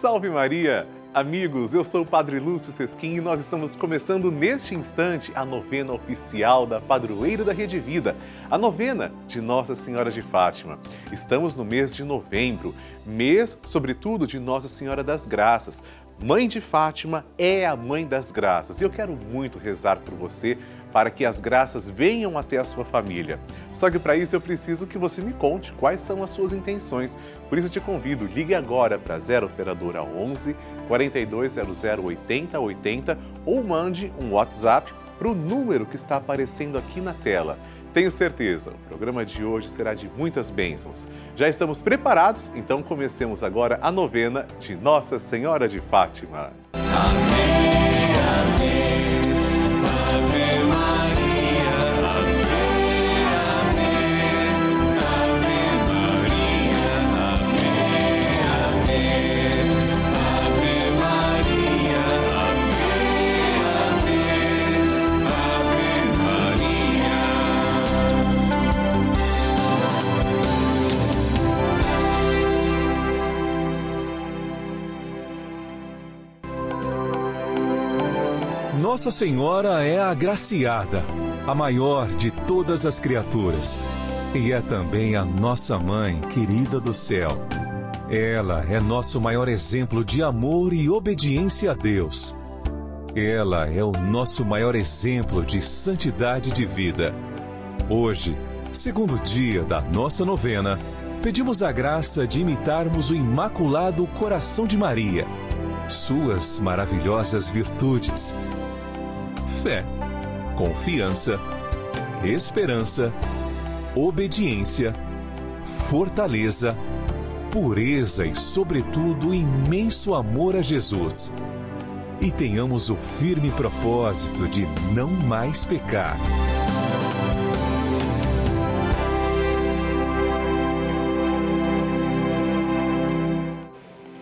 Salve Maria! Amigos, eu sou o Padre Lúcio Sesquim e nós estamos começando neste instante a novena oficial da Padroeira da Rede Vida, a novena de Nossa Senhora de Fátima. Estamos no mês de novembro, mês, sobretudo, de Nossa Senhora das Graças. Mãe de Fátima é a mãe das graças e eu quero muito rezar por você para que as graças venham até a sua família. Só que para isso eu preciso que você me conte quais são as suas intenções. Por isso eu te convido, ligue agora para 0 operadora 11 4200 8080 ou mande um WhatsApp para o número que está aparecendo aqui na tela. Tenho certeza, o programa de hoje será de muitas bênçãos. Já estamos preparados? Então comecemos agora a novena de Nossa Senhora de Fátima. Amém, Nossa Senhora é a agraciada, a maior de todas as criaturas, e é também a nossa mãe querida do céu. Ela é nosso maior exemplo de amor e obediência a Deus. Ela é o nosso maior exemplo de santidade de vida. Hoje, segundo dia da nossa novena, pedimos a graça de imitarmos o Imaculado Coração de Maria, suas maravilhosas virtudes fé, confiança, esperança, obediência, fortaleza, pureza e, sobretudo, imenso amor a Jesus. E tenhamos o firme propósito de não mais pecar.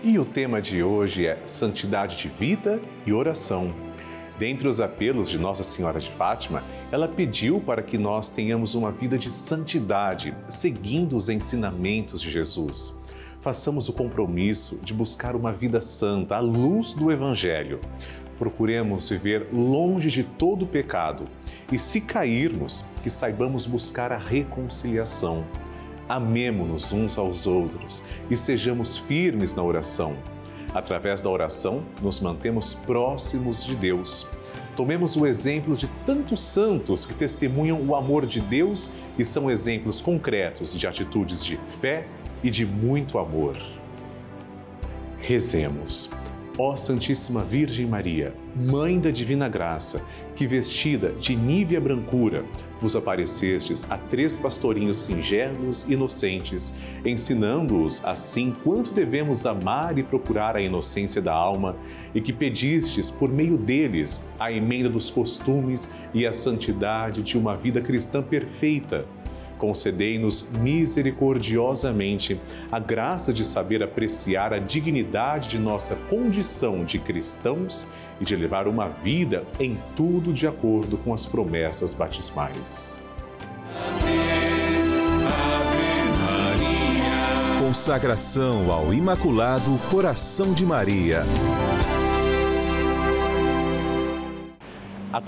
E o tema de hoje é Santidade de Vida e Oração. Dentre os apelos de Nossa Senhora de Fátima, ela pediu para que nós tenhamos uma vida de santidade, seguindo os ensinamentos de Jesus. Façamos o compromisso de buscar uma vida santa à luz do Evangelho. Procuremos viver longe de todo pecado e, se cairmos, que saibamos buscar a reconciliação. Amemo-nos uns aos outros e sejamos firmes na oração Através da oração, nos mantemos próximos de Deus. Tomemos o exemplo de tantos santos que testemunham o amor de Deus e são exemplos concretos de atitudes de fé e de muito amor. Rezemos. Ó Santíssima Virgem Maria, Mãe da Divina Graça, que vestida de nívea brancura, vos aparecestes a três pastorinhos singelos e inocentes, ensinando-os assim quanto devemos amar e procurar a inocência da alma, e que pedistes por meio deles a emenda dos costumes e a santidade de uma vida cristã perfeita concedei-nos misericordiosamente a graça de saber apreciar a dignidade de nossa condição de cristãos e de levar uma vida em tudo de acordo com as promessas batismais. Consagração ao Imaculado Coração de Maria.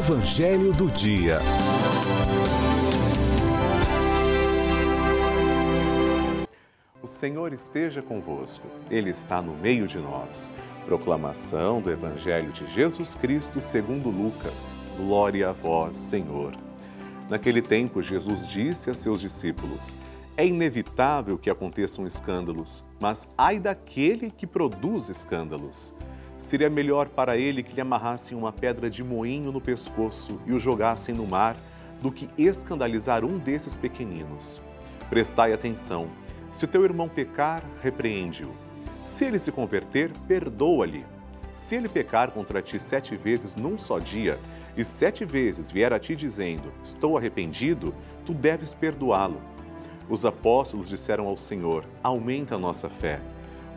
Evangelho do Dia. O Senhor esteja convosco, Ele está no meio de nós. Proclamação do Evangelho de Jesus Cristo segundo Lucas. Glória a vós, Senhor. Naquele tempo, Jesus disse a seus discípulos: É inevitável que aconteçam escândalos, mas ai daquele que produz escândalos. Seria melhor para ele que lhe amarrassem uma pedra de moinho no pescoço e o jogassem no mar, do que escandalizar um desses pequeninos. Prestai atenção: se o teu irmão pecar, repreende-o se ele se converter, perdoa-lhe. Se ele pecar contra ti sete vezes num só dia, e sete vezes vier a ti dizendo: Estou arrependido, tu deves perdoá-lo. Os apóstolos disseram ao Senhor: Aumenta a nossa fé.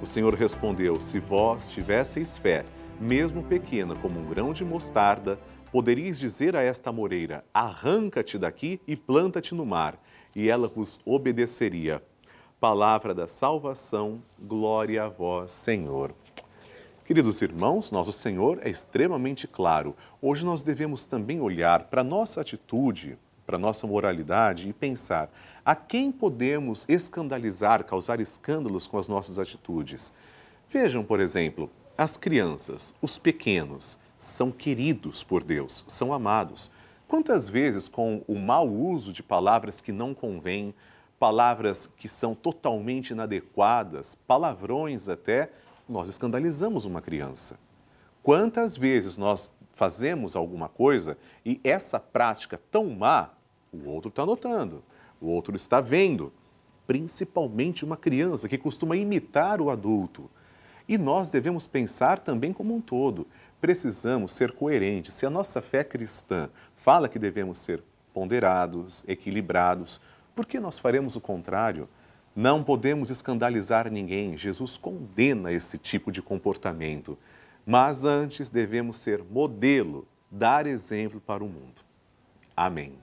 O Senhor respondeu: Se vós tivesseis fé, mesmo pequena como um grão de mostarda, poderíeis dizer a esta moreira: Arranca-te daqui e planta-te no mar, e ela vos obedeceria. Palavra da salvação, glória a vós, Senhor. Queridos irmãos, nosso Senhor é extremamente claro. Hoje nós devemos também olhar para a nossa atitude, para a nossa moralidade e pensar a quem podemos escandalizar, causar escândalos com as nossas atitudes. Vejam, por exemplo, as crianças, os pequenos, são queridos por Deus, são amados. Quantas vezes, com o mau uso de palavras que não convêm, palavras que são totalmente inadequadas, palavrões até, nós escandalizamos uma criança. Quantas vezes nós fazemos alguma coisa e essa prática tão má, o outro está notando, o outro está vendo, principalmente uma criança que costuma imitar o adulto. E nós devemos pensar também como um todo. Precisamos ser coerentes. Se a nossa fé cristã fala que devemos ser ponderados, equilibrados, por que nós faremos o contrário? Não podemos escandalizar ninguém. Jesus condena esse tipo de comportamento. Mas antes devemos ser modelo, dar exemplo para o mundo. Amém.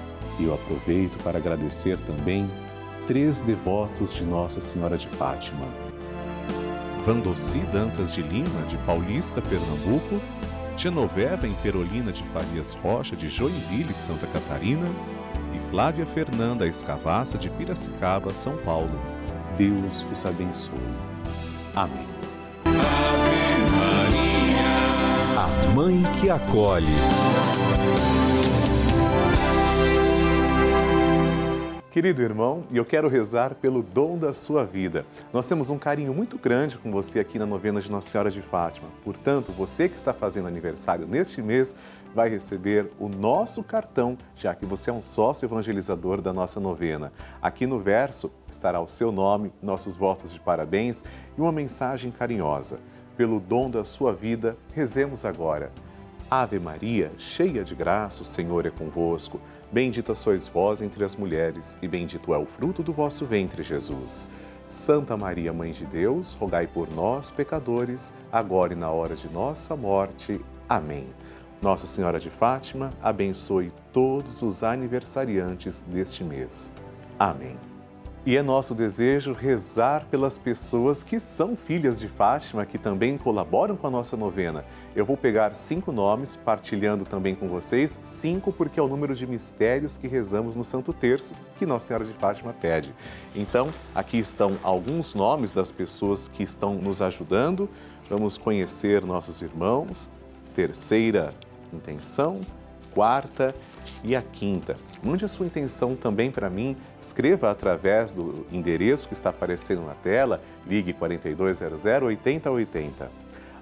E eu aproveito para agradecer também três devotos de Nossa Senhora de Fátima. Vandoci Dantas de Lima, de Paulista, Pernambuco, Genoveva em Perolina de Farias Rocha, de Joinville, Santa Catarina, e Flávia Fernanda Escavassa, de Piracicaba, São Paulo. Deus os abençoe. Amém. Ave Maria. Amém. Mãe que acolhe. Querido irmão, eu quero rezar pelo dom da sua vida. Nós temos um carinho muito grande com você aqui na novena de Nossa Senhora de Fátima. Portanto, você que está fazendo aniversário neste mês vai receber o nosso cartão, já que você é um sócio evangelizador da nossa novena. Aqui no verso estará o seu nome, nossos votos de parabéns e uma mensagem carinhosa. Pelo dom da sua vida, rezemos agora. Ave Maria, cheia de graça, o Senhor é convosco. Bendita sois vós entre as mulheres, e bendito é o fruto do vosso ventre, Jesus. Santa Maria, Mãe de Deus, rogai por nós, pecadores, agora e na hora de nossa morte. Amém. Nossa Senhora de Fátima, abençoe todos os aniversariantes deste mês. Amém. E é nosso desejo rezar pelas pessoas que são filhas de Fátima, que também colaboram com a nossa novena. Eu vou pegar cinco nomes, partilhando também com vocês, cinco porque é o número de mistérios que rezamos no Santo Terço, que Nossa Senhora de Fátima pede. Então, aqui estão alguns nomes das pessoas que estão nos ajudando. Vamos conhecer nossos irmãos. Terceira intenção, quarta e a quinta. Mande a sua intenção também para mim, escreva através do endereço que está aparecendo na tela, ligue 4200 8080.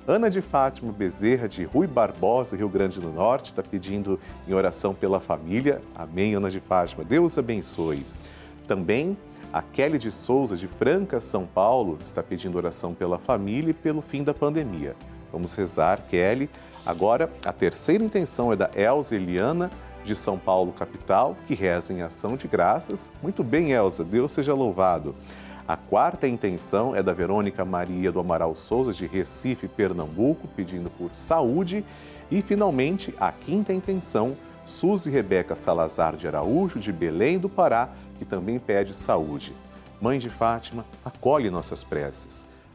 Ana de Fátima Bezerra, de Rui Barbosa, Rio Grande do Norte, está pedindo em oração pela família. Amém, Ana de Fátima. Deus abençoe. Também a Kelly de Souza, de Franca, São Paulo, está pedindo oração pela família e pelo fim da pandemia. Vamos rezar, Kelly. Agora, a terceira intenção é da Elza Eliana, de São Paulo, capital, que reza em ação de graças. Muito bem, Elza, Deus seja louvado. A quarta intenção é da Verônica Maria do Amaral Souza, de Recife, Pernambuco, pedindo por saúde. E, finalmente, a quinta intenção, Suzy Rebeca Salazar de Araújo, de Belém do Pará, que também pede saúde. Mãe de Fátima, acolhe nossas preces.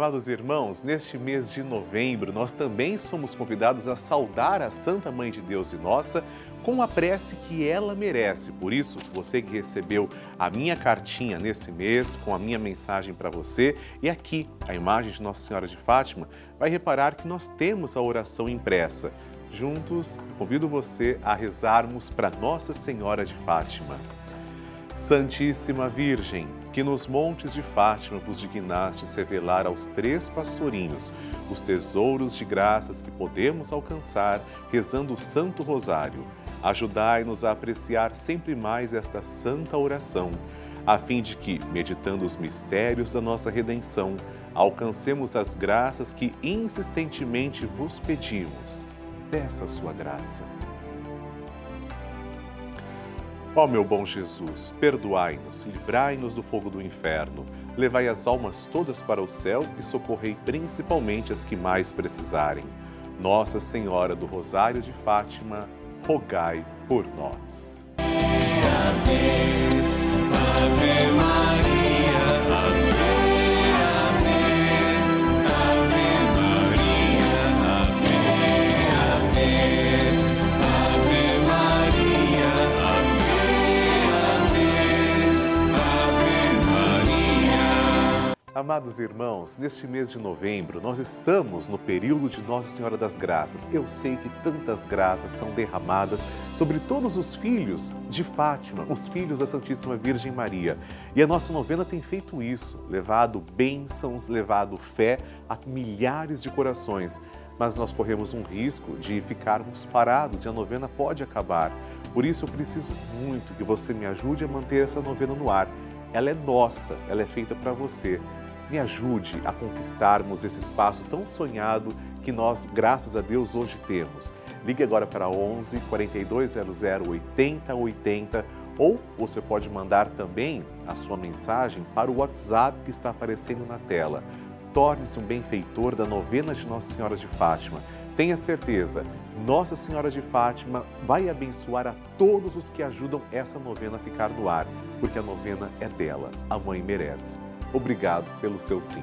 Amados irmãos, neste mês de novembro, nós também somos convidados a saudar a Santa Mãe de Deus e Nossa com a prece que ela merece. Por isso, você que recebeu a minha cartinha nesse mês, com a minha mensagem para você, e aqui a imagem de Nossa Senhora de Fátima, vai reparar que nós temos a oração impressa. Juntos, convido você a rezarmos para Nossa Senhora de Fátima. Santíssima Virgem, que nos montes de Fátima vos dignastes revelar aos três pastorinhos os tesouros de graças que podemos alcançar rezando o Santo Rosário. Ajudai-nos a apreciar sempre mais esta santa oração, a fim de que, meditando os mistérios da nossa redenção, alcancemos as graças que insistentemente vos pedimos. Peça a sua graça. Ó meu bom Jesus, perdoai-nos, livrai-nos do fogo do inferno, levai as almas todas para o céu e socorrei principalmente as que mais precisarem. Nossa Senhora do Rosário de Fátima, rogai por nós. Amados irmãos, neste mês de novembro, nós estamos no período de Nossa Senhora das Graças. Eu sei que tantas graças são derramadas sobre todos os filhos de Fátima, os filhos da Santíssima Virgem Maria. E a nossa novena tem feito isso, levado bênçãos, levado fé a milhares de corações. Mas nós corremos um risco de ficarmos parados e a novena pode acabar. Por isso eu preciso muito que você me ajude a manter essa novena no ar. Ela é nossa, ela é feita para você me ajude a conquistarmos esse espaço tão sonhado que nós, graças a Deus, hoje temos. Ligue agora para 11 4200 8080 Ou você pode mandar também a sua mensagem para o WhatsApp que está aparecendo na tela. Torne-se um benfeitor da novena de Nossa Senhora de Fátima. Tenha certeza, Nossa Senhora de Fátima vai abençoar a todos os que ajudam essa novena a ficar no ar, porque a novena é dela, a mãe merece. Obrigado pelo seu sim.